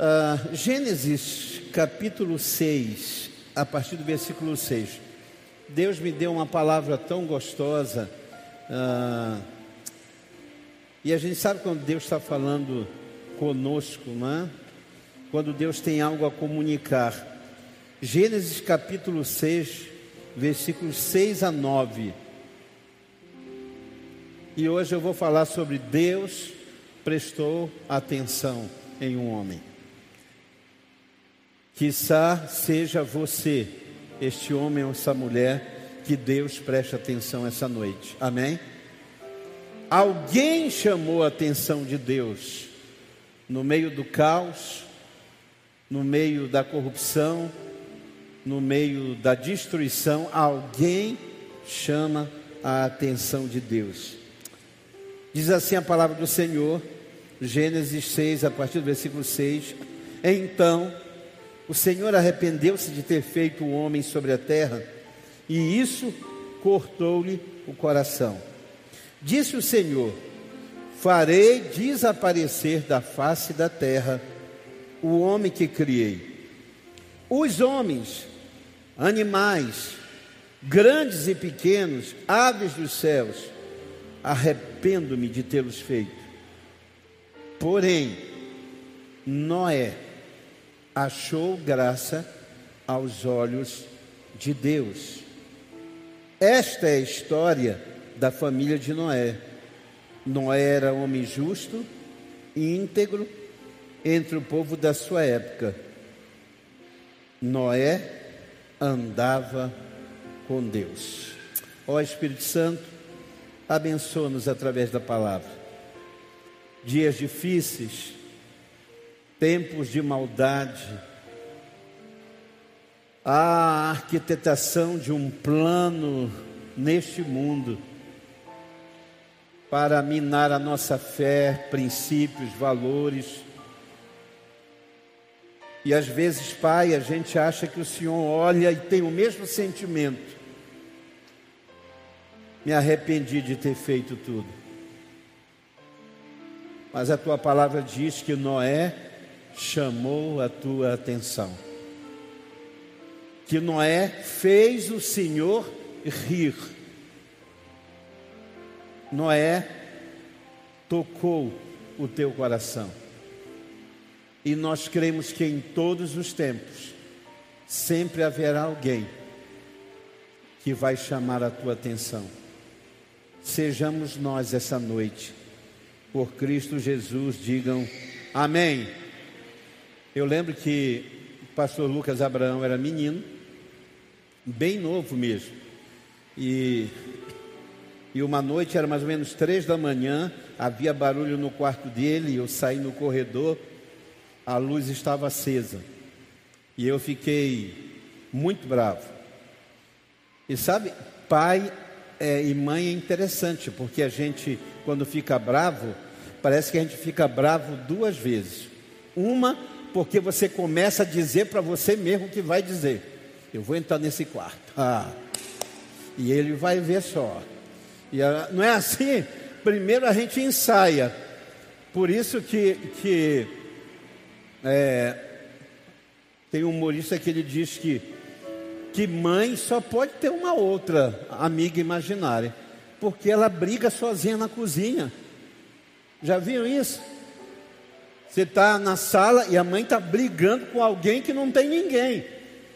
Uh, Gênesis capítulo 6, a partir do versículo 6. Deus me deu uma palavra tão gostosa. Uh, e a gente sabe quando Deus está falando conosco, não é? Quando Deus tem algo a comunicar. Gênesis capítulo 6, versículos 6 a 9. E hoje eu vou falar sobre Deus prestou atenção em um homem. Quizá seja você, este homem ou essa mulher, que Deus preste atenção essa noite. Amém? Alguém chamou a atenção de Deus no meio do caos, no meio da corrupção, no meio da destruição, alguém chama a atenção de Deus. Diz assim a palavra do Senhor, Gênesis 6, a partir do versículo 6. Então o Senhor arrependeu-se de ter feito o homem sobre a terra, e isso cortou-lhe o coração. Disse o Senhor: Farei desaparecer da face da terra o homem que criei. Os homens, animais, grandes e pequenos, aves dos céus, arrependo-me de tê-los feito. Porém, Noé achou graça aos olhos de Deus. Esta é a história da família de Noé. Noé era homem justo e íntegro entre o povo da sua época. Noé andava com Deus. Ó Espírito Santo, abençoa-nos através da palavra. Dias difíceis, tempos de maldade, a arquitetação de um plano neste mundo para minar a nossa fé, princípios, valores. E às vezes, Pai, a gente acha que o Senhor olha e tem o mesmo sentimento. Me arrependi de ter feito tudo. Mas a tua palavra diz que Noé chamou a tua atenção. Que Noé fez o Senhor rir. Noé tocou o teu coração. E nós cremos que em todos os tempos sempre haverá alguém que vai chamar a tua atenção. Sejamos nós essa noite, por Cristo Jesus, digam amém. Eu lembro que o pastor Lucas Abraão era menino, bem novo mesmo, e e uma noite, era mais ou menos três da manhã, havia barulho no quarto dele, eu saí no corredor, a luz estava acesa. E eu fiquei muito bravo. E sabe, pai é, e mãe é interessante, porque a gente, quando fica bravo, parece que a gente fica bravo duas vezes. Uma, porque você começa a dizer para você mesmo o que vai dizer. Eu vou entrar nesse quarto. Ah. E ele vai ver só. E a, não é assim? Primeiro a gente ensaia. Por isso que, que é, tem um humorista que ele diz que, que mãe só pode ter uma outra amiga imaginária, porque ela briga sozinha na cozinha. Já viram isso? Você está na sala e a mãe está brigando com alguém que não tem ninguém.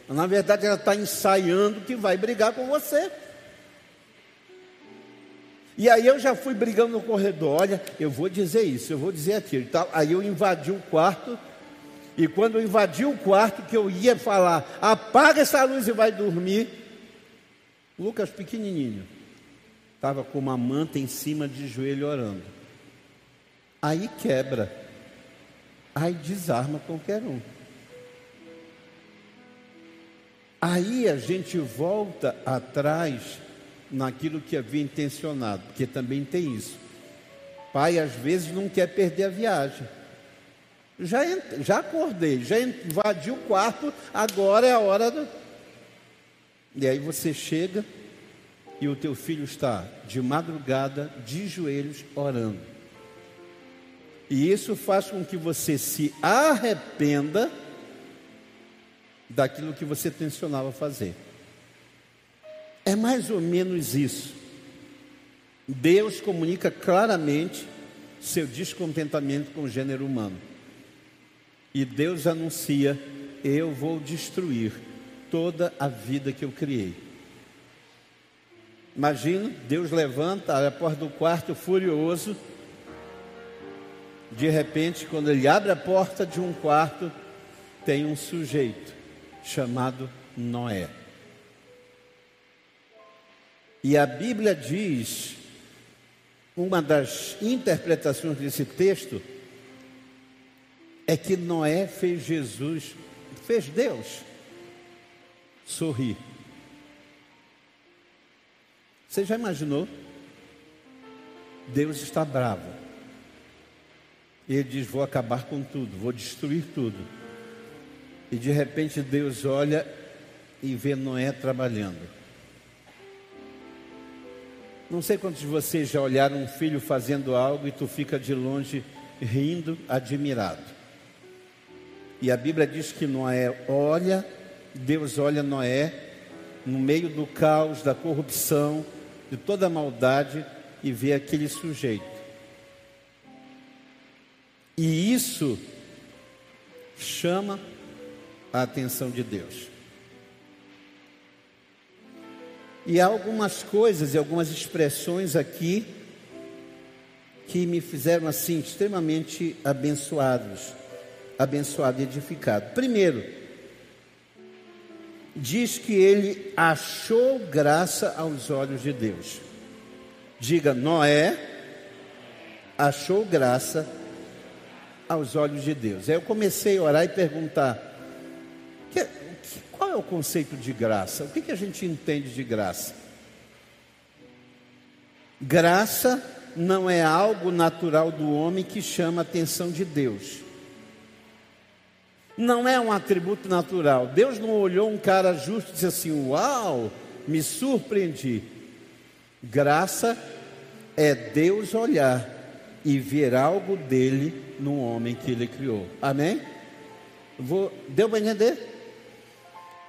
Na verdade, ela está ensaiando que vai brigar com você. E aí eu já fui brigando no corredor, olha, eu vou dizer isso, eu vou dizer aquilo tal. Aí eu invadi o quarto, e quando eu invadi o quarto, que eu ia falar, apaga essa luz e vai dormir, Lucas pequenininho, estava com uma manta em cima de joelho orando. Aí quebra, aí desarma qualquer um. Aí a gente volta atrás naquilo que havia intencionado, porque também tem isso. Pai às vezes não quer perder a viagem. Já, já acordei, já invadi o quarto, agora é a hora do. E aí você chega e o teu filho está de madrugada, de joelhos, orando. E isso faz com que você se arrependa daquilo que você tensionava fazer. É mais ou menos isso. Deus comunica claramente seu descontentamento com o gênero humano. E Deus anuncia: Eu vou destruir toda a vida que eu criei. Imagina, Deus levanta, abre a porta do quarto furioso. De repente, quando ele abre a porta de um quarto, tem um sujeito chamado Noé. E a Bíblia diz, uma das interpretações desse texto, é que Noé fez Jesus, fez Deus sorrir. Você já imaginou? Deus está bravo. Ele diz: Vou acabar com tudo, vou destruir tudo. E de repente Deus olha e vê Noé trabalhando. Não sei quantos de vocês já olharam um filho fazendo algo e tu fica de longe rindo, admirado. E a Bíblia diz que Noé olha, Deus olha Noé no meio do caos, da corrupção, de toda a maldade e vê aquele sujeito. E isso chama a atenção de Deus. E há algumas coisas e algumas expressões aqui que me fizeram assim extremamente abençoados, abençoado e edificado. Primeiro, diz que ele achou graça aos olhos de Deus. Diga, Noé achou graça aos olhos de Deus. Aí eu comecei a orar e perguntar: qual é o conceito de graça? O que, que a gente entende de graça? Graça não é algo natural do homem que chama a atenção de Deus não é um atributo natural. Deus não olhou um cara justo e disse assim: Uau, me surpreendi. Graça é Deus olhar e ver algo dele no homem que ele criou. Amém? Vou, deu para entender?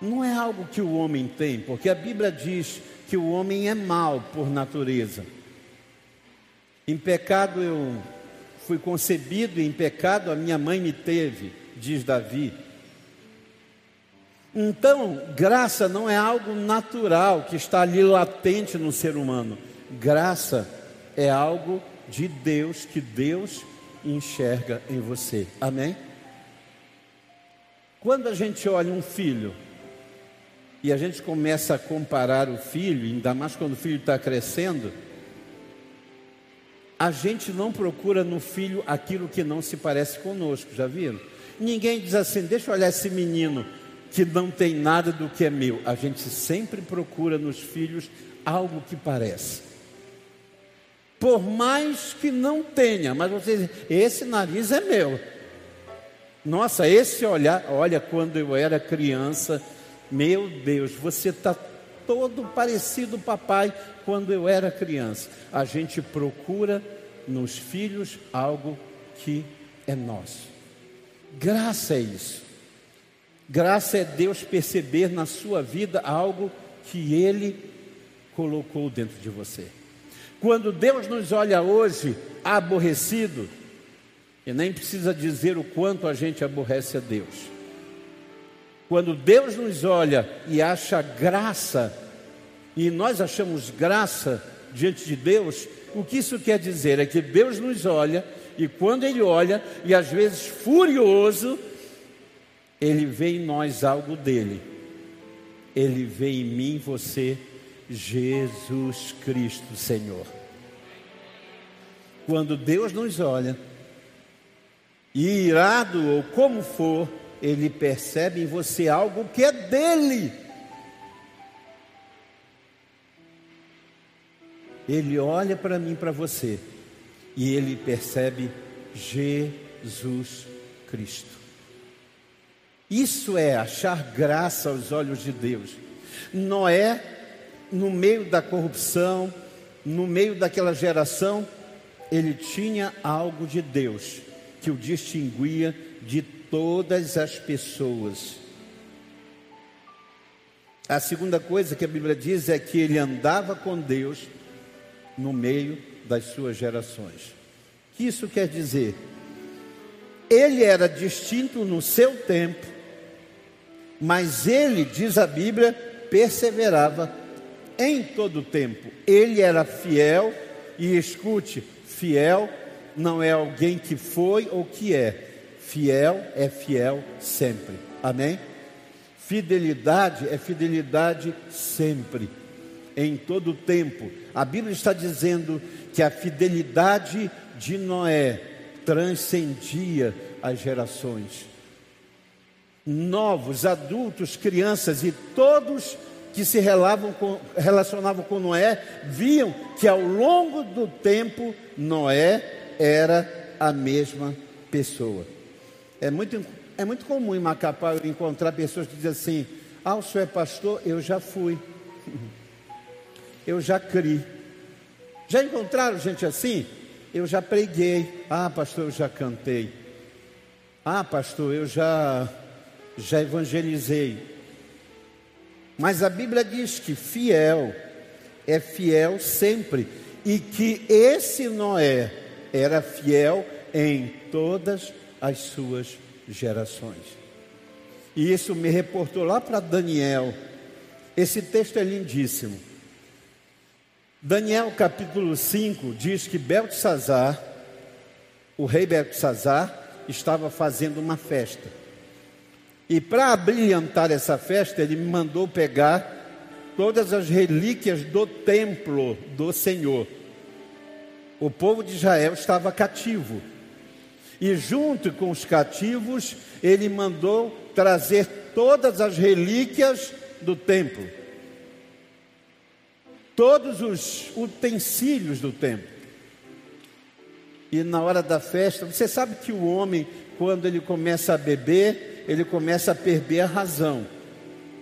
Não é algo que o homem tem, porque a Bíblia diz que o homem é mau por natureza. Em pecado eu fui concebido, e em pecado a minha mãe me teve diz Davi. Então, graça não é algo natural que está ali latente no ser humano. Graça é algo de Deus que Deus enxerga em você. Amém? Quando a gente olha um filho e a gente começa a comparar o filho, ainda mais quando o filho está crescendo, a gente não procura no filho aquilo que não se parece conosco, já viram? Ninguém diz assim: deixa eu olhar esse menino que não tem nada do que é meu. A gente sempre procura nos filhos algo que parece. Por mais que não tenha, mas você diz: esse nariz é meu. Nossa, esse olhar, olha, quando eu era criança, meu Deus, você está todo parecido papai quando eu era criança. A gente procura nos filhos algo que é nosso. Graça é isso. Graça é Deus perceber na sua vida algo que Ele colocou dentro de você. Quando Deus nos olha hoje aborrecido, e nem precisa dizer o quanto a gente aborrece a Deus. Quando Deus nos olha e acha graça, e nós achamos graça diante de Deus, o que isso quer dizer? É que Deus nos olha e quando ele olha, e às vezes furioso, ele vê em nós algo dele. Ele vê em mim, você, Jesus Cristo, Senhor. Quando Deus nos olha, e irado ou como for, ele percebe em você algo que é dele. Ele olha para mim, para você e ele percebe Jesus Cristo. Isso é achar graça aos olhos de Deus. Noé, no meio da corrupção, no meio daquela geração, ele tinha algo de Deus que o distinguia de todas as pessoas. A segunda coisa que a Bíblia diz é que ele andava com Deus no meio das suas gerações. O que isso quer dizer? Ele era distinto no seu tempo, mas ele, diz a Bíblia, perseverava em todo o tempo. Ele era fiel, e escute: fiel não é alguém que foi ou que é, fiel é fiel sempre. Amém? Fidelidade é fidelidade sempre, em todo o tempo. A Bíblia está dizendo que a fidelidade de Noé transcendia as gerações. Novos, adultos, crianças e todos que se com, relacionavam com Noé viam que ao longo do tempo Noé era a mesma pessoa. É muito é muito comum em Macapá eu encontrar pessoas que dizem assim: Ah, o senhor é pastor? Eu já fui. Eu já criei. Já encontraram gente assim? Eu já preguei. Ah, pastor, eu já cantei. Ah, pastor, eu já já evangelizei. Mas a Bíblia diz que fiel é fiel sempre e que esse Noé era fiel em todas as suas gerações. E isso me reportou lá para Daniel. Esse texto é lindíssimo. Daniel capítulo 5 diz que Beltesazar, o rei Beltesazar, estava fazendo uma festa. E para abrilhantar essa festa, ele me mandou pegar todas as relíquias do templo do Senhor. O povo de Israel estava cativo. E junto com os cativos, ele mandou trazer todas as relíquias do templo, todos os utensílios do templo. E na hora da festa, você sabe que o homem, quando ele começa a beber, ele começa a perder a razão,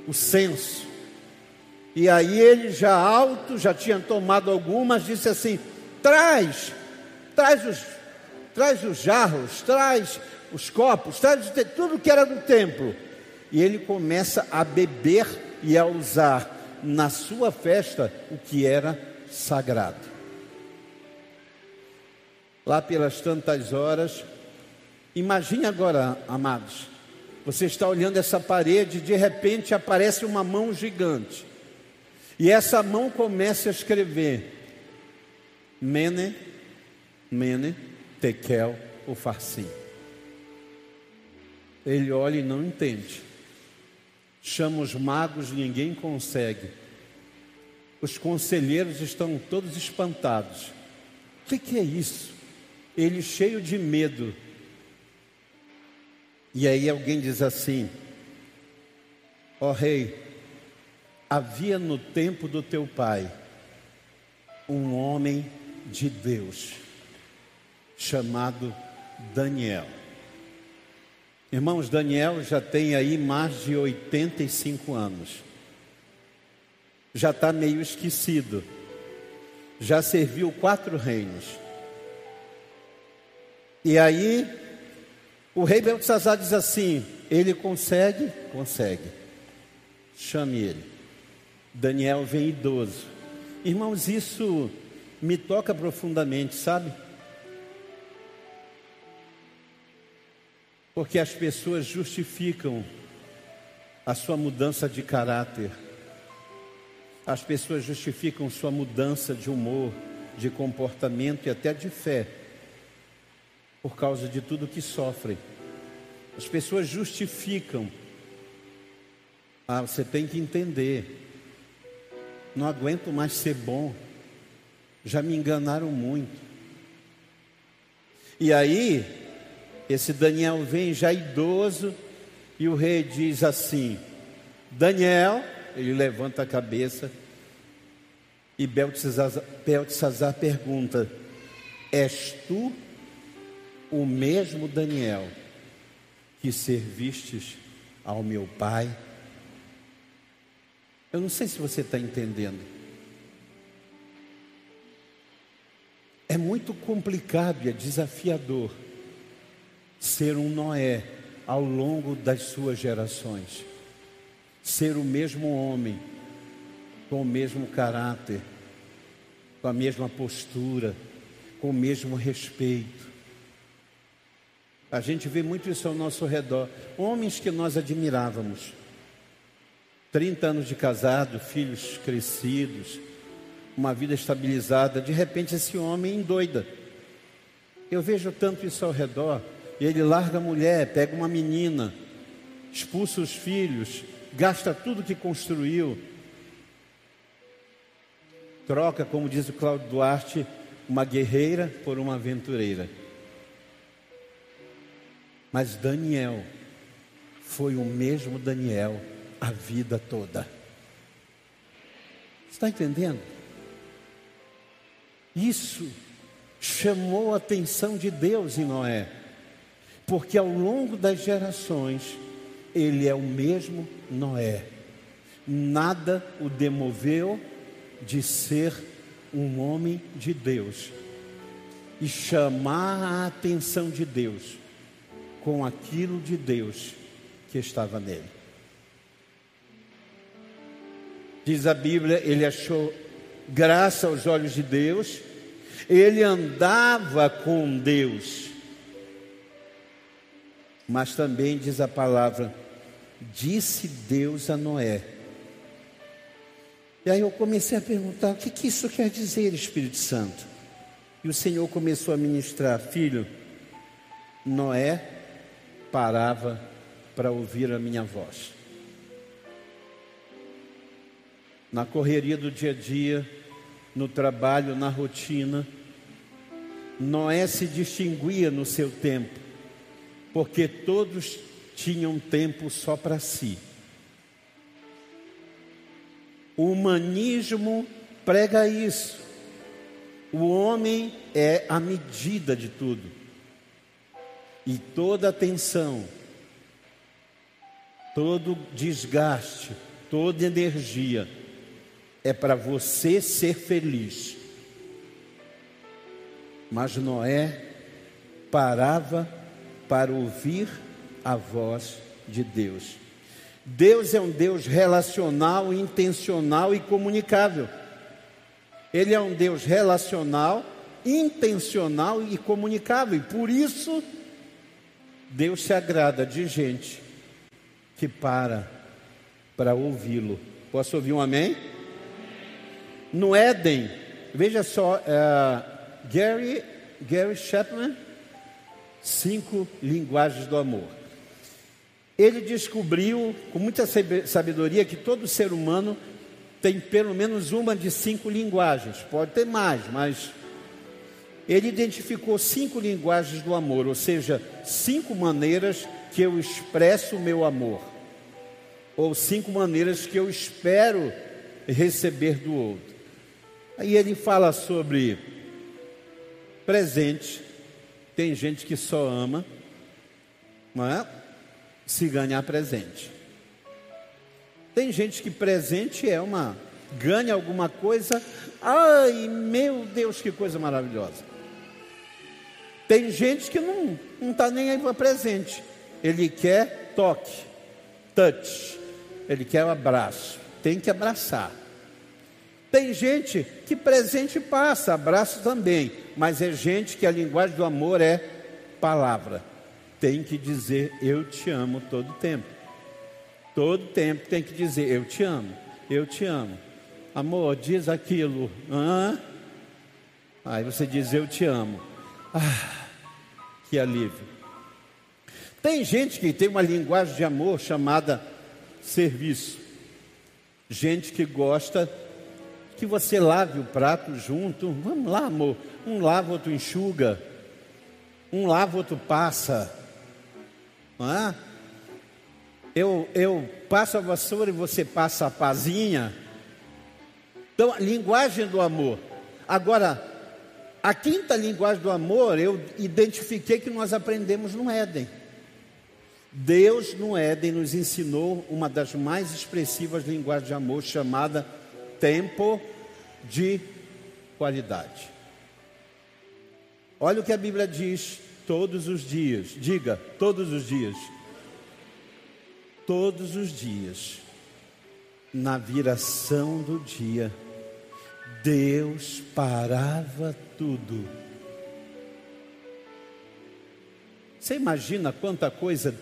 o senso. E aí ele já alto, já tinha tomado algumas, disse assim: traz, traz os traz os jarros, traz os copos, traz tudo que era do templo. E ele começa a beber e a usar na sua festa o que era sagrado. Lá pelas tantas horas, imagine agora, amados, você está olhando essa parede de repente aparece uma mão gigante. E essa mão começa a escrever: Mene, Mene, Tekel ou Farsim. Ele olha e não entende. Chama os magos, ninguém consegue. Os conselheiros estão todos espantados. O que, que é isso? Ele cheio de medo. E aí alguém diz assim: Ó oh, rei, havia no tempo do teu pai um homem de Deus chamado Daniel. Irmãos, Daniel já tem aí mais de 85 anos. Já está meio esquecido. Já serviu quatro reinos. E aí, o rei Beltzazar diz assim: ele consegue? Consegue. Chame ele. Daniel vem idoso. Irmãos, isso me toca profundamente, sabe? Porque as pessoas justificam a sua mudança de caráter, as pessoas justificam sua mudança de humor, de comportamento e até de fé, por causa de tudo que sofrem. As pessoas justificam. Ah, você tem que entender. Não aguento mais ser bom. Já me enganaram muito. E aí, esse Daniel vem já idoso e o rei diz assim: Daniel, ele levanta a cabeça e Beltesazar pergunta: És tu o mesmo Daniel que servistes ao meu pai? Eu não sei se você está entendendo. É muito complicado e é desafiador ser um Noé ao longo das suas gerações. Ser o mesmo homem, com o mesmo caráter, com a mesma postura, com o mesmo respeito. A gente vê muito isso ao nosso redor. Homens que nós admirávamos. 30 anos de casado, filhos crescidos, uma vida estabilizada. De repente, esse homem endoida. Eu vejo tanto isso ao redor. Ele larga a mulher, pega uma menina, expulsa os filhos, gasta tudo que construiu, troca, como diz o Cláudio Duarte, uma guerreira por uma aventureira. Mas Daniel foi o mesmo Daniel a vida toda. Está entendendo? Isso chamou a atenção de Deus em Noé, porque ao longo das gerações, ele é o mesmo Noé. Nada o demoveu de ser um homem de Deus e chamar a atenção de Deus com aquilo de Deus que estava nele. Diz a Bíblia, ele achou graça aos olhos de Deus, ele andava com Deus. Mas também diz a palavra, disse Deus a Noé. E aí eu comecei a perguntar: o que, que isso quer dizer, Espírito Santo? E o Senhor começou a ministrar: filho, Noé parava para ouvir a minha voz. Na correria do dia a dia, no trabalho, na rotina, Noé se distinguia no seu tempo, porque todos tinham tempo só para si. O humanismo prega isso. O homem é a medida de tudo. E toda atenção, todo desgaste, toda energia é para você ser feliz. Mas Noé parava para ouvir a voz de Deus. Deus é um Deus relacional, intencional e comunicável. Ele é um Deus relacional, intencional e comunicável. E por isso, Deus se agrada de gente que para para ouvi-lo. Posso ouvir um amém? No Éden, veja só, uh, Gary, Gary Chapman, cinco linguagens do amor. Ele descobriu com muita sabedoria que todo ser humano tem pelo menos uma de cinco linguagens, pode ter mais, mas ele identificou cinco linguagens do amor, ou seja, cinco maneiras que eu expresso o meu amor, ou cinco maneiras que eu espero receber do outro. Aí ele fala sobre presente, tem gente que só ama, não é? se ganhar presente. Tem gente que presente é uma ganha alguma coisa, ai meu Deus, que coisa maravilhosa. Tem gente que não está nem aí para presente, ele quer toque, touch, ele quer um abraço, tem que abraçar. Tem gente que presente passa, abraço também, mas é gente que a linguagem do amor é palavra tem que dizer eu te amo todo tempo. Todo tempo tem que dizer eu te amo, eu te amo. Amor, diz aquilo. Hã? Aí você diz eu te amo. Ah, que alívio. Tem gente que tem uma linguagem de amor chamada serviço. Gente que gosta que você lave o prato junto. Vamos lá, amor. Um lava, outro enxuga. Um lava, outro passa. Não é? Eu, eu passo a vassoura e você passa a pazinha. Então, a linguagem do amor. Agora, a quinta linguagem do amor, eu identifiquei que nós aprendemos no Éden. Deus no Éden nos ensinou uma das mais expressivas linguagens de amor, chamada tempo de qualidade. Olha o que a Bíblia diz todos os dias. Diga, todos os dias. Todos os dias, na viração do dia, Deus parava tudo. Você imagina quanta coisa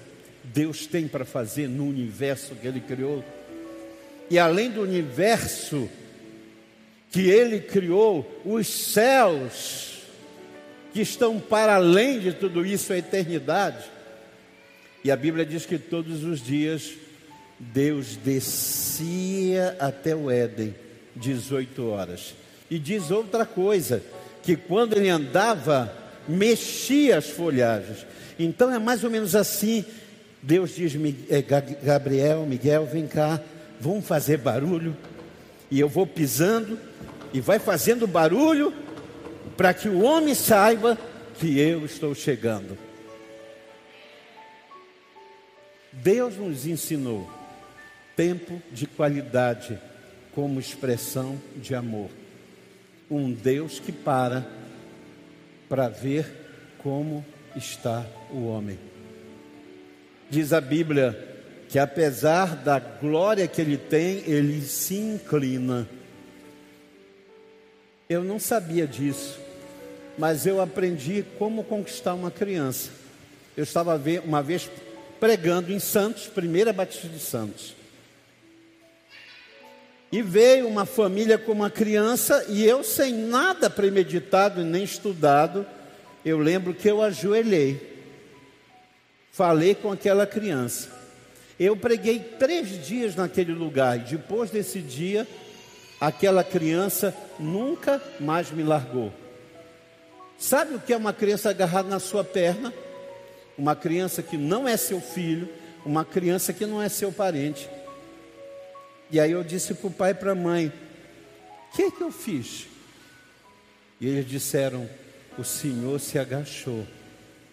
Deus tem para fazer no universo que Ele criou? E além do universo que Ele criou, os céus, que estão para além de tudo isso, a eternidade. E a Bíblia diz que todos os dias Deus descia até o Éden, 18 horas. E diz outra coisa, que quando ele andava, mexia as folhagens. Então é mais ou menos assim. Deus diz, é, Gabriel, Miguel, vem cá, vamos fazer barulho. E eu vou pisando e vai fazendo barulho para que o homem saiba que eu estou chegando. Deus nos ensinou tempo de qualidade como expressão de amor. Um Deus que para para ver como está o homem. Diz a Bíblia que apesar da glória que ele tem, ele se inclina. Eu não sabia disso, mas eu aprendi como conquistar uma criança. Eu estava uma vez pregando em Santos, primeira Batista de Santos. E veio uma família com uma criança, e eu, sem nada premeditado nem estudado, eu lembro que eu ajoelhei, falei com aquela criança. Eu preguei três dias naquele lugar, e depois desse dia, aquela criança nunca mais me largou. Sabe o que é uma criança agarrada na sua perna? uma criança que não é seu filho, uma criança que não é seu parente. E aí eu disse para o pai e para a mãe: O que, que eu fiz? E eles disseram: O Senhor se agachou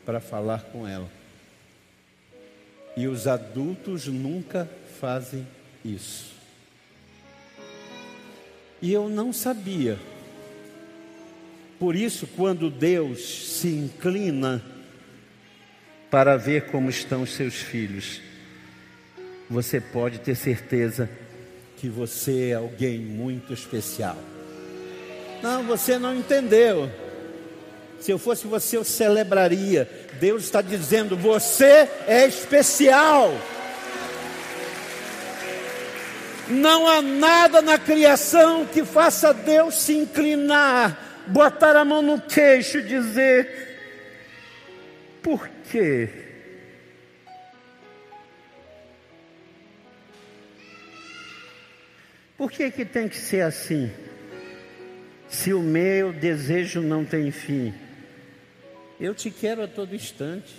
para falar com ela. E os adultos nunca fazem isso. E eu não sabia. Por isso, quando Deus se inclina para ver como estão os seus filhos, você pode ter certeza que você é alguém muito especial. Não, você não entendeu. Se eu fosse você, eu celebraria. Deus está dizendo: você é especial. Não há nada na criação que faça Deus se inclinar, botar a mão no queixo e dizer: por quê? Por que, que tem que ser assim? Se o meu desejo não tem fim, eu te quero a todo instante,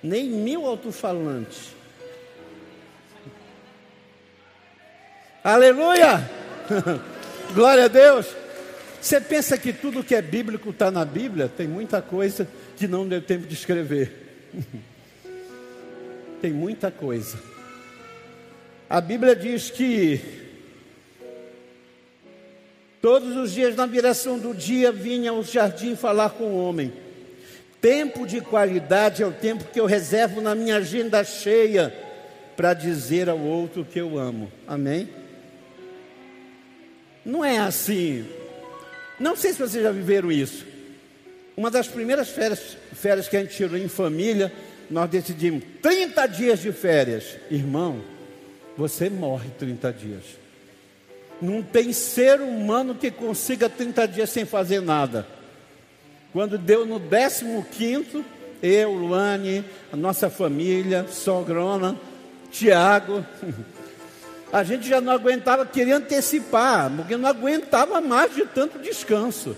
nem mil alto-falantes. Aleluia! Glória a Deus! Você pensa que tudo que é bíblico está na Bíblia? Tem muita coisa que não deu tempo de escrever. Tem muita coisa. A Bíblia diz que todos os dias na viração do dia vinha ao jardim falar com o homem. Tempo de qualidade é o tempo que eu reservo na minha agenda cheia para dizer ao outro que eu amo. Amém? Não é assim. Não sei se vocês já viveram isso. Uma das primeiras férias, férias que a gente tirou em família, nós decidimos 30 dias de férias. Irmão, você morre 30 dias. Não tem ser humano que consiga 30 dias sem fazer nada. Quando deu no 15, eu, Luane, a nossa família, sogrona, Tiago, a gente já não aguentava, queria antecipar, porque não aguentava mais de tanto descanso.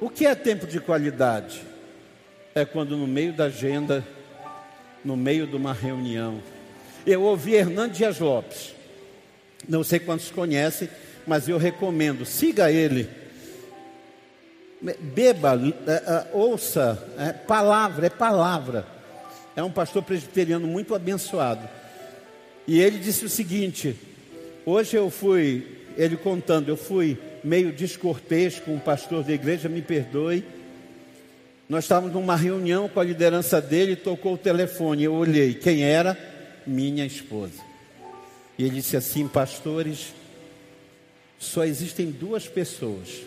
O que é tempo de qualidade? É quando no meio da agenda, no meio de uma reunião, eu ouvi Hernando Dias Lopes. Não sei quantos conhecem, mas eu recomendo, siga ele. Beba, é, é, ouça, é, palavra, é palavra. É um pastor presbiteriano muito abençoado. E ele disse o seguinte: hoje eu fui, ele contando, eu fui meio descortês com o pastor da igreja, me perdoe. Nós estávamos numa reunião com a liderança dele, tocou o telefone. Eu olhei, quem era? Minha esposa. E ele disse assim: Pastores, só existem duas pessoas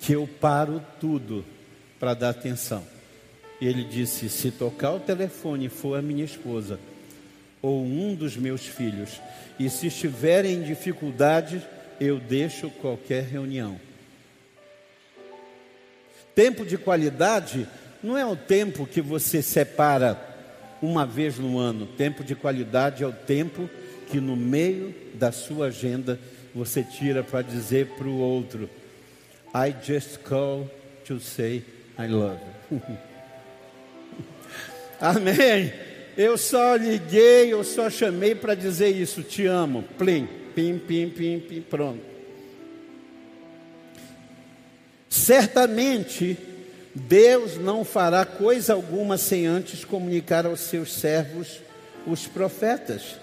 que eu paro tudo para dar atenção. E ele disse: Se tocar o telefone for a minha esposa ou um dos meus filhos, e se estiverem em dificuldade, eu deixo qualquer reunião. Tempo de qualidade não é o tempo que você separa uma vez no ano. Tempo de qualidade é o tempo que no meio da sua agenda você tira para dizer para o outro: I just call to say I love you. Amém. Eu só liguei, eu só chamei para dizer isso, te amo. Plim, pim, pim, pim, pim, pronto. Certamente Deus não fará coisa alguma sem antes comunicar aos seus servos, os profetas.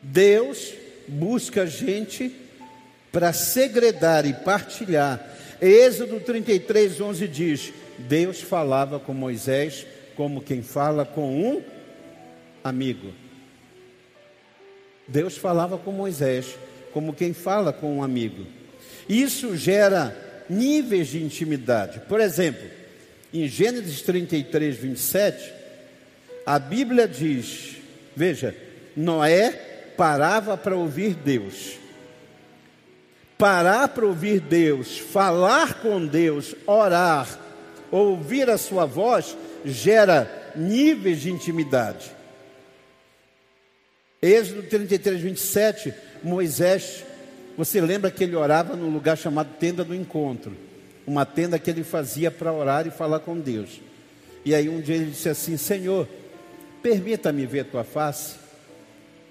Deus busca gente para segredar e partilhar. Êxodo 33, 11 diz: Deus falava com Moisés como quem fala com um amigo. Deus falava com Moisés como quem fala com um amigo. Isso gera níveis de intimidade. Por exemplo, em Gênesis 33, 27, a Bíblia diz: veja, Noé parava para ouvir Deus. Parar para ouvir Deus, falar com Deus, orar, ouvir a sua voz, gera níveis de intimidade. Êxodo 33, 27, Moisés você lembra que ele orava num lugar chamado tenda do encontro, uma tenda que ele fazia para orar e falar com Deus. E aí um dia ele disse assim: Senhor, permita-me ver tua face.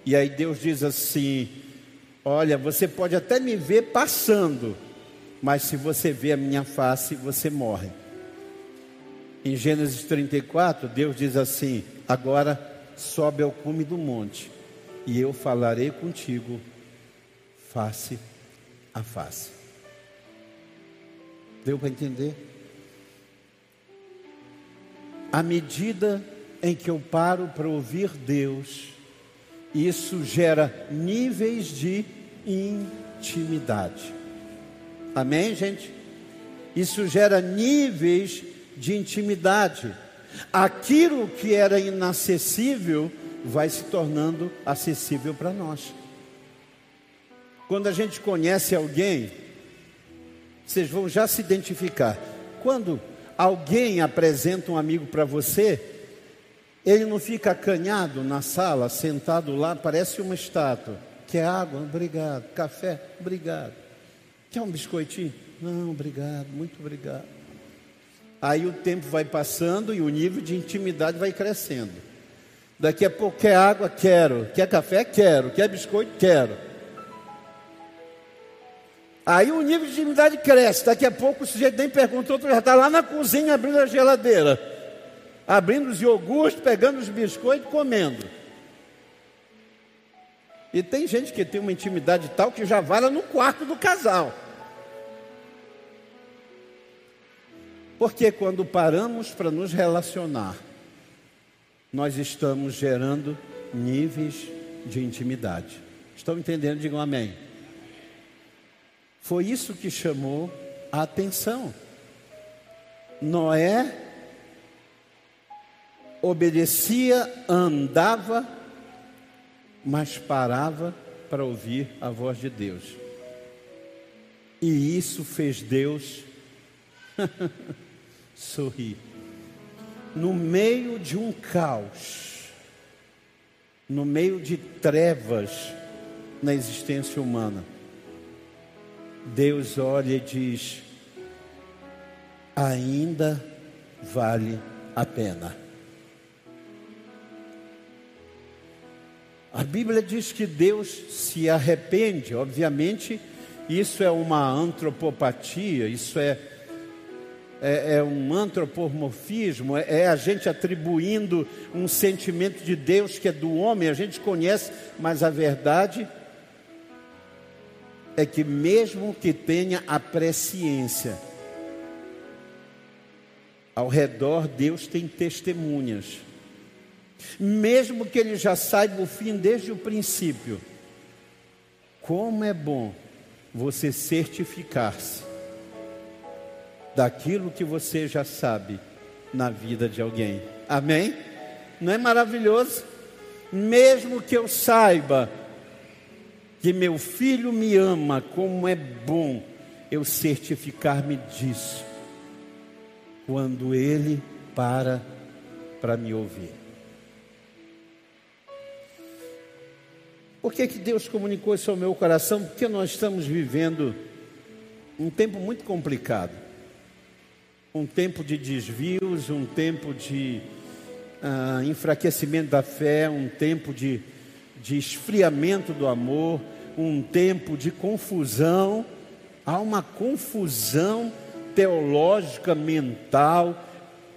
E aí Deus diz assim: Olha, você pode até me ver passando, mas se você ver a minha face, você morre. Em Gênesis 34, Deus diz assim: Agora sobe ao cume do monte, e eu falarei contigo face a face. Deu para entender? À medida em que eu paro para ouvir Deus, isso gera níveis de intimidade. Amém, gente? Isso gera níveis de intimidade. Aquilo que era inacessível vai se tornando acessível para nós. Quando a gente conhece alguém, vocês vão já se identificar. Quando alguém apresenta um amigo para você, ele não fica acanhado na sala, sentado lá, parece uma estátua. Quer água? Obrigado. Café? Obrigado. Quer um biscoitinho? Não, obrigado, muito obrigado. Aí o tempo vai passando e o nível de intimidade vai crescendo. Daqui a pouco quer água? Quero. Quer café? Quero. Quer biscoito? Quero. Aí o nível de intimidade cresce. Daqui a pouco o sujeito nem pergunta, outro já está lá na cozinha abrindo a geladeira, abrindo os iogurtes, pegando os biscoitos, comendo. E tem gente que tem uma intimidade tal que já vai lá no quarto do casal. Porque quando paramos para nos relacionar, nós estamos gerando níveis de intimidade. Estão entendendo? Digam amém. Foi isso que chamou a atenção. Noé obedecia, andava, mas parava para ouvir a voz de Deus. E isso fez Deus sorrir. No meio de um caos, no meio de trevas na existência humana, Deus olha e diz: ainda vale a pena. A Bíblia diz que Deus se arrepende, obviamente, isso é uma antropopatia, isso é, é, é um antropomorfismo, é, é a gente atribuindo um sentimento de Deus que é do homem, a gente conhece, mas a verdade é que, mesmo que tenha a presciência, ao redor Deus tem testemunhas. Mesmo que ele já saiba o fim desde o princípio, como é bom você certificar-se daquilo que você já sabe na vida de alguém. Amém? Não é maravilhoso? Mesmo que eu saiba que meu filho me ama, como é bom eu certificar-me disso, quando ele para para me ouvir. Por que, que Deus comunicou isso ao meu coração? Porque nós estamos vivendo um tempo muito complicado. Um tempo de desvios, um tempo de uh, enfraquecimento da fé, um tempo de, de esfriamento do amor, um tempo de confusão. Há uma confusão teológica, mental,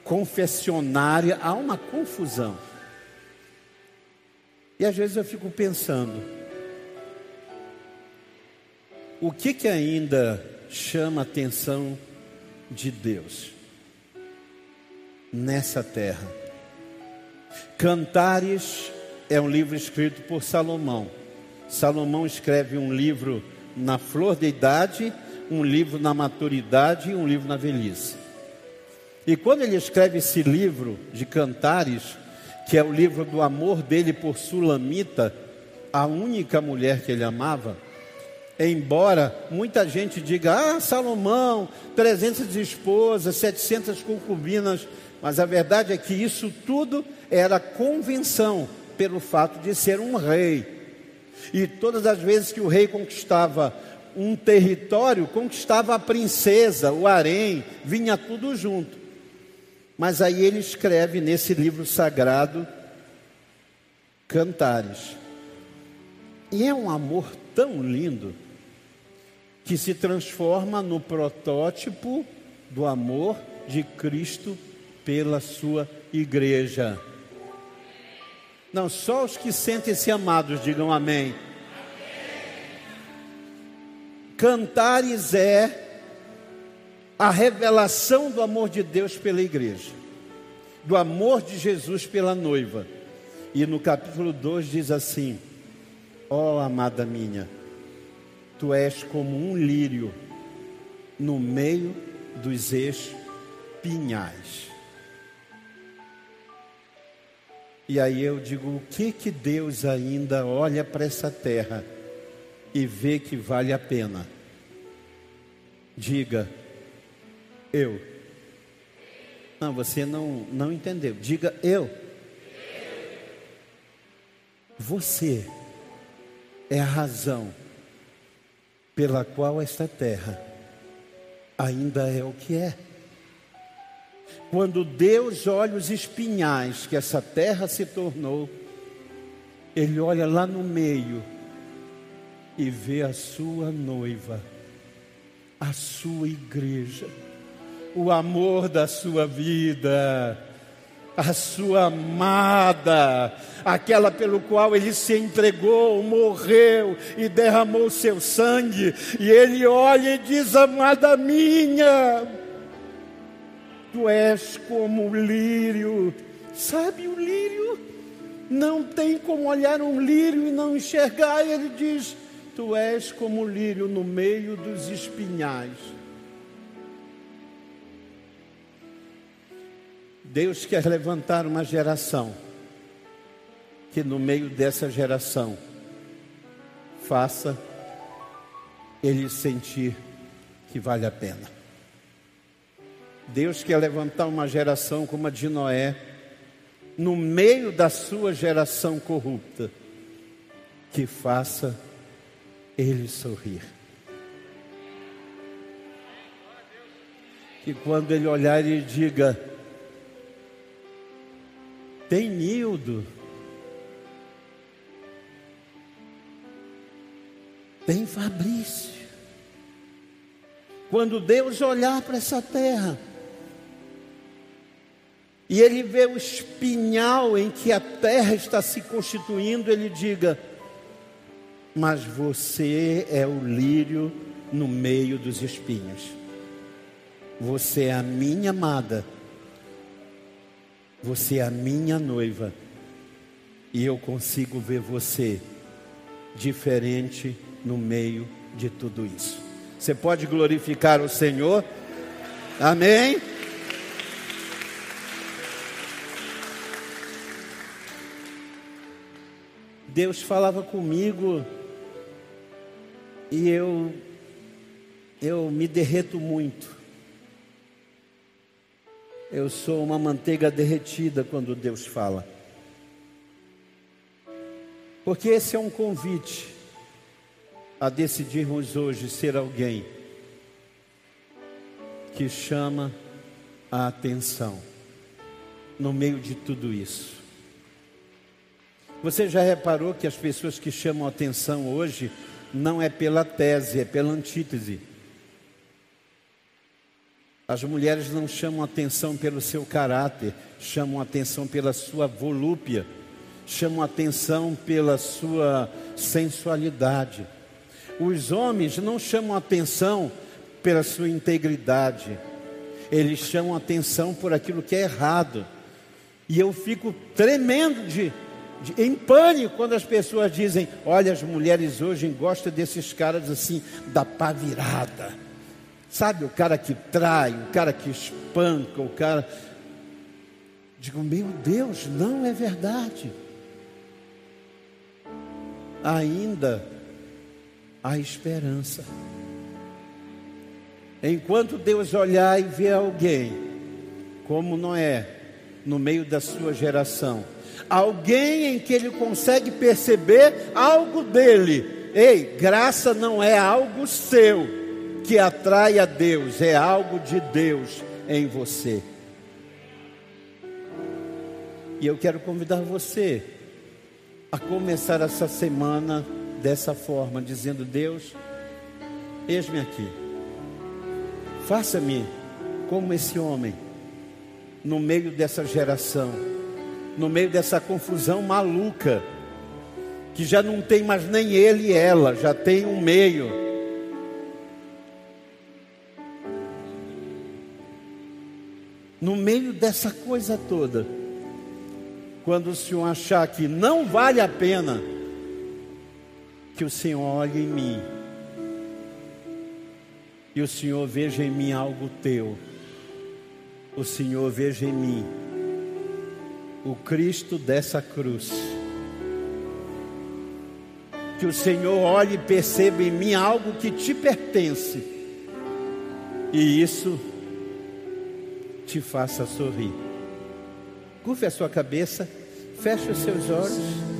confessionária, há uma confusão. E às vezes eu fico pensando, o que que ainda chama a atenção de Deus nessa terra? Cantares é um livro escrito por Salomão. Salomão escreve um livro na flor da idade, um livro na maturidade e um livro na velhice. E quando ele escreve esse livro de Cantares, que é o livro do amor dele por Sulamita, a única mulher que ele amava, embora muita gente diga, ah, Salomão, 300 esposas, 700 concubinas, mas a verdade é que isso tudo era convenção pelo fato de ser um rei. E todas as vezes que o rei conquistava um território, conquistava a princesa, o harém, vinha tudo junto. Mas aí ele escreve nesse livro sagrado Cantares. E é um amor tão lindo que se transforma no protótipo do amor de Cristo pela sua igreja. Não, só os que sentem-se amados digam amém. Cantares é a revelação do amor de Deus pela igreja, do amor de Jesus pela noiva. E no capítulo 2 diz assim: Ó oh, amada minha, tu és como um lírio no meio dos espinhais. E aí eu digo: o que que Deus ainda olha para essa terra e vê que vale a pena? Diga, eu. Não, você não, não entendeu. Diga eu. Você é a razão pela qual esta terra ainda é o que é. Quando Deus olha os espinhais que essa terra se tornou, Ele olha lá no meio e vê a sua noiva, a sua igreja o amor da sua vida, a sua amada, aquela pelo qual ele se entregou, morreu e derramou seu sangue, e ele olha e diz: Amada minha, tu és como o lírio, sabe o lírio? Não tem como olhar um lírio e não enxergar, ele diz: Tu és como o lírio no meio dos espinhais. Deus quer levantar uma geração que no meio dessa geração faça ele sentir que vale a pena. Deus quer levantar uma geração como a de Noé, no meio da sua geração corrupta, que faça ele sorrir. Que quando ele olhar e diga: tem Nildo. Tem Fabrício. Quando Deus olhar para essa terra, e ele vê o espinhal em que a terra está se constituindo, ele diga: mas você é o lírio no meio dos espinhos. Você é a minha amada. Você é a minha noiva. E eu consigo ver você diferente no meio de tudo isso. Você pode glorificar o Senhor? Amém? Deus falava comigo e eu eu me derreto muito. Eu sou uma manteiga derretida quando Deus fala. Porque esse é um convite a decidirmos hoje ser alguém que chama a atenção no meio de tudo isso. Você já reparou que as pessoas que chamam atenção hoje não é pela tese, é pela antítese. As mulheres não chamam atenção pelo seu caráter, chamam atenção pela sua volúpia, chamam atenção pela sua sensualidade. Os homens não chamam atenção pela sua integridade, eles chamam atenção por aquilo que é errado. E eu fico tremendo de, em pânico quando as pessoas dizem: Olha, as mulheres hoje gostam desses caras assim, da pá virada. Sabe, o cara que trai, o cara que espanca, o cara. Digo, meu Deus, não é verdade. Ainda há esperança. Enquanto Deus olhar e ver alguém, como Noé, no meio da sua geração, alguém em que ele consegue perceber algo dele. Ei, graça não é algo seu que atrai a Deus, é algo de Deus em você. E eu quero convidar você a começar essa semana dessa forma, dizendo: Deus, eis-me aqui, faça-me como esse homem, no meio dessa geração, no meio dessa confusão maluca, que já não tem mais nem ele e ela, já tem um meio. No meio dessa coisa toda, quando o Senhor achar que não vale a pena, que o Senhor olhe em mim e o Senhor veja em mim algo teu. O Senhor veja em mim o Cristo dessa cruz. Que o Senhor olhe e perceba em mim algo que te pertence. E isso te faça sorrir. Curve a sua cabeça, feche os seus olhos.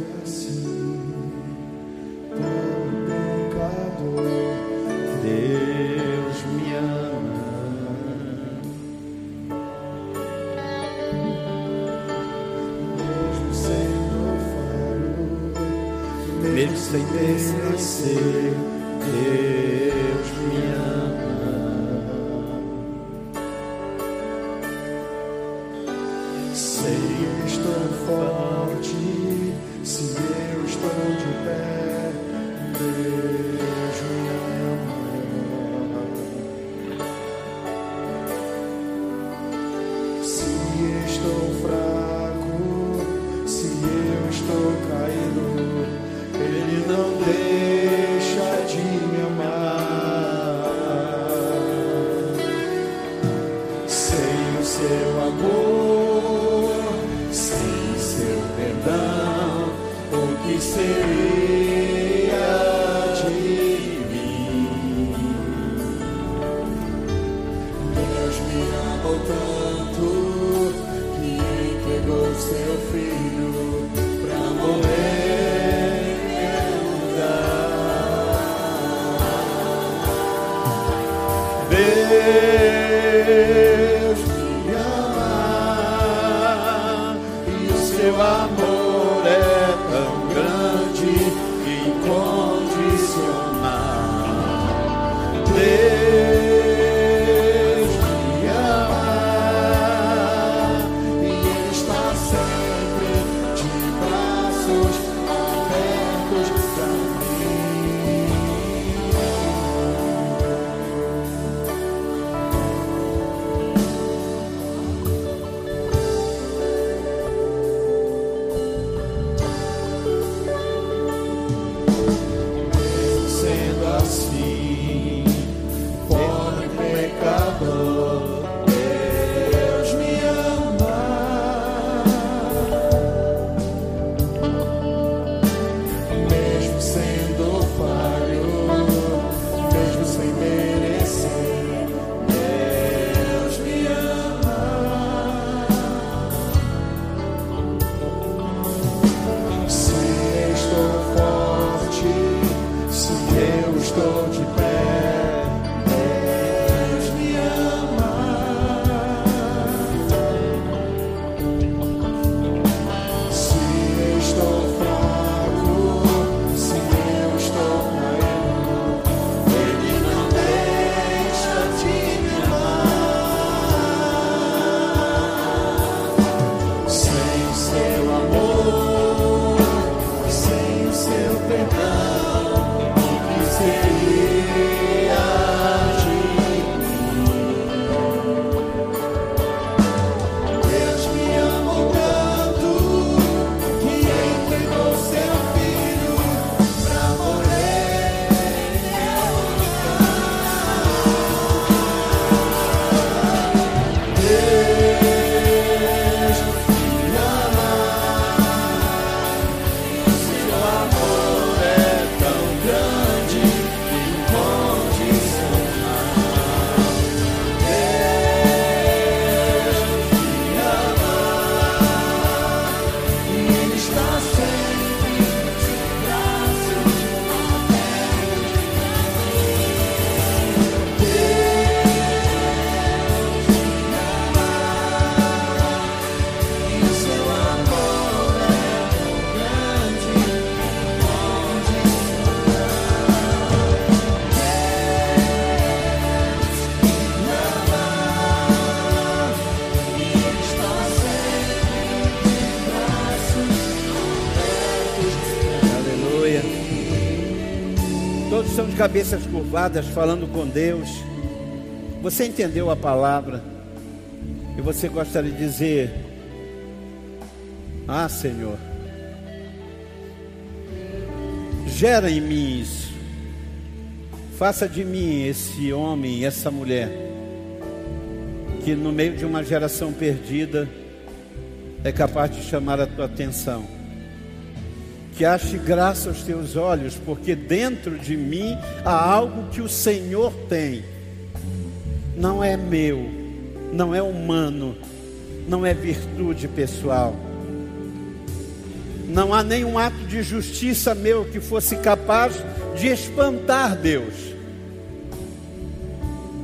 Amou tanto que entregou seu filho para morrer. Deus me ama e o seu amor é tão grande incondicional. Deus cabeças curvadas, falando com Deus. Você entendeu a palavra? E você gostaria de dizer: Ah, Senhor, gera em mim isso. Faça de mim esse homem, essa mulher, que no meio de uma geração perdida é capaz de chamar a tua atenção. Que ache graça aos teus olhos, porque dentro de mim há algo que o Senhor tem. Não é meu, não é humano, não é virtude pessoal. Não há nenhum ato de justiça meu que fosse capaz de espantar Deus.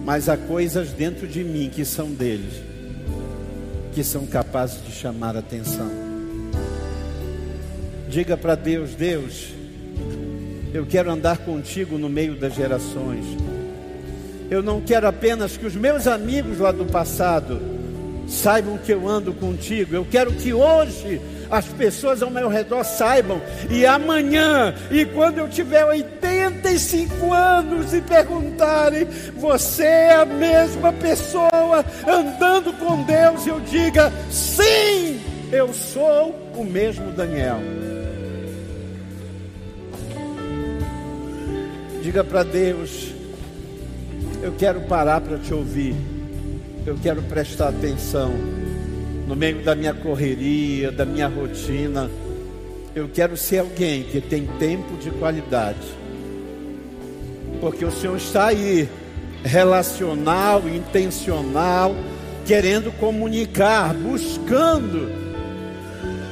Mas há coisas dentro de mim que são deles, que são capazes de chamar a atenção. Diga para Deus: Deus, eu quero andar contigo no meio das gerações. Eu não quero apenas que os meus amigos lá do passado saibam que eu ando contigo. Eu quero que hoje as pessoas ao meu redor saibam, e amanhã, e quando eu tiver 85 anos e perguntarem, você é a mesma pessoa andando com Deus, eu diga, sim, eu sou o mesmo Daniel. Diga para Deus, eu quero parar para te ouvir, eu quero prestar atenção no meio da minha correria, da minha rotina. Eu quero ser alguém que tem tempo de qualidade. Porque o Senhor está aí, relacional, intencional, querendo comunicar, buscando.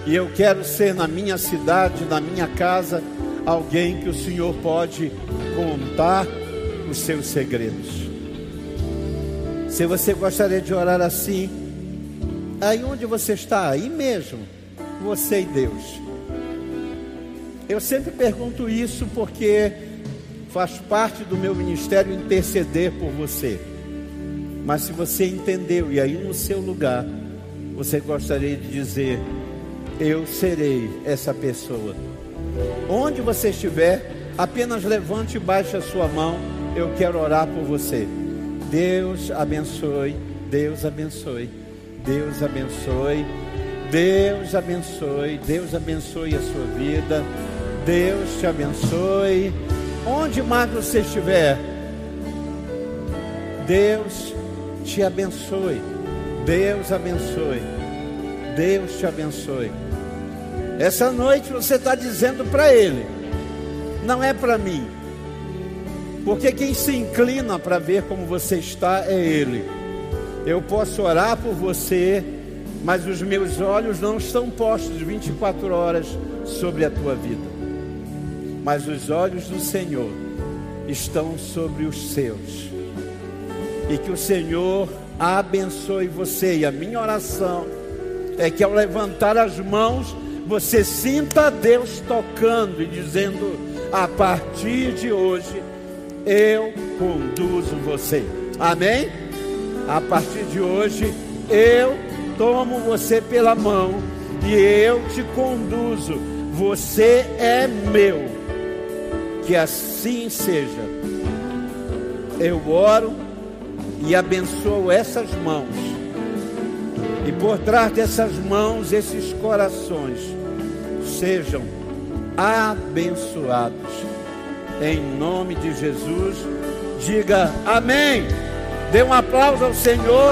E eu quero ser na minha cidade, na minha casa, alguém que o Senhor pode contar os seus segredos. Se você gostaria de orar assim, Aí onde você está, aí mesmo, você e Deus. Eu sempre pergunto isso porque faz parte do meu ministério interceder por você. Mas se você entendeu e aí no seu lugar, você gostaria de dizer: Eu serei essa pessoa. Onde você estiver, apenas levante e baixe a sua mão. Eu quero orar por você. Deus abençoe. Deus abençoe. Deus abençoe. Deus abençoe. Deus abençoe a sua vida. Deus te abençoe. Onde mais você estiver, Deus te abençoe. Deus abençoe. Deus te abençoe. Essa noite você está dizendo para Ele, não é para mim, porque quem se inclina para ver como você está é Ele. Eu posso orar por você, mas os meus olhos não estão postos 24 horas sobre a tua vida. Mas os olhos do Senhor estão sobre os seus. E que o Senhor abençoe você. E a minha oração é que ao levantar as mãos, você sinta Deus tocando e dizendo: a partir de hoje, eu conduzo você. Amém? A partir de hoje, eu tomo você pela mão e eu te conduzo. Você é meu. Que assim seja. Eu oro e abençoo essas mãos. E por trás dessas mãos, esses corações sejam abençoados. Em nome de Jesus, diga amém. Dê um aplauso ao Senhor.